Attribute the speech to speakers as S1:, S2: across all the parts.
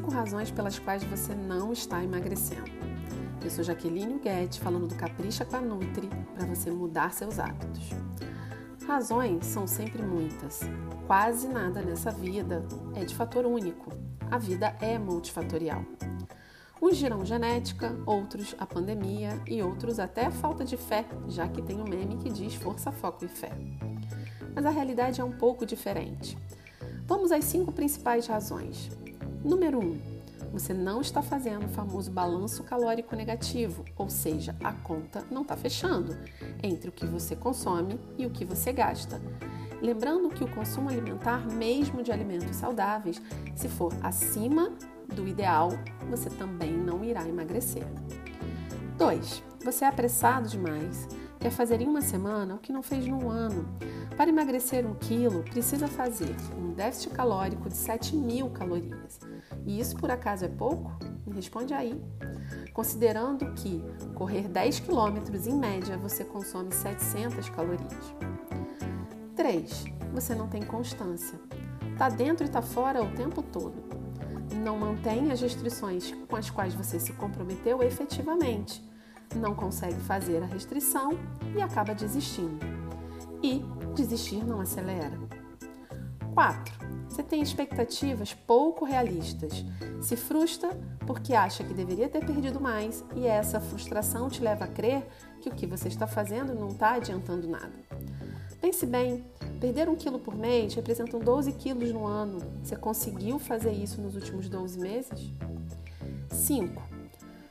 S1: razões pelas quais você não está emagrecendo. Eu sou Jaqueline Guedes, falando do Capricha com a Nutri, para você mudar seus hábitos. Razões são sempre muitas. Quase nada nessa vida é de fator único. A vida é multifatorial. Uns dirão genética, outros a pandemia e outros até a falta de fé, já que tem um meme que diz força, foco e fé. Mas a realidade é um pouco diferente. Vamos às cinco principais razões. Número 1. Um, você não está fazendo o famoso balanço calórico negativo, ou seja, a conta não está fechando entre o que você consome e o que você gasta. Lembrando que o consumo alimentar, mesmo de alimentos saudáveis, se for acima do ideal, você também não irá emagrecer. 2. Você é apressado demais. Quer fazer em uma semana o que não fez num ano. Para emagrecer um quilo, precisa fazer um déficit calórico de 7 mil calorias. E isso por acaso é pouco? Me responde aí. Considerando que correr 10 quilômetros em média você consome 700 calorias. 3. Você não tem constância. Tá dentro e tá fora o tempo todo. Não mantém as restrições com as quais você se comprometeu efetivamente. Não consegue fazer a restrição e acaba desistindo. E desistir não acelera. 4. Você tem expectativas pouco realistas. Se frustra porque acha que deveria ter perdido mais e essa frustração te leva a crer que o que você está fazendo não está adiantando nada. Pense bem, perder um quilo por mês representam 12 quilos no ano. Você conseguiu fazer isso nos últimos 12 meses? 5.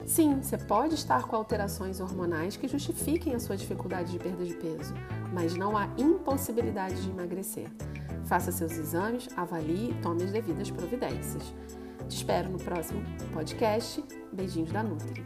S1: Sim, você pode estar com alterações hormonais que justifiquem a sua dificuldade de perda de peso, mas não há impossibilidade de emagrecer. Faça seus exames, avalie e tome as devidas providências. Te espero no próximo podcast. Beijinhos da Nutri.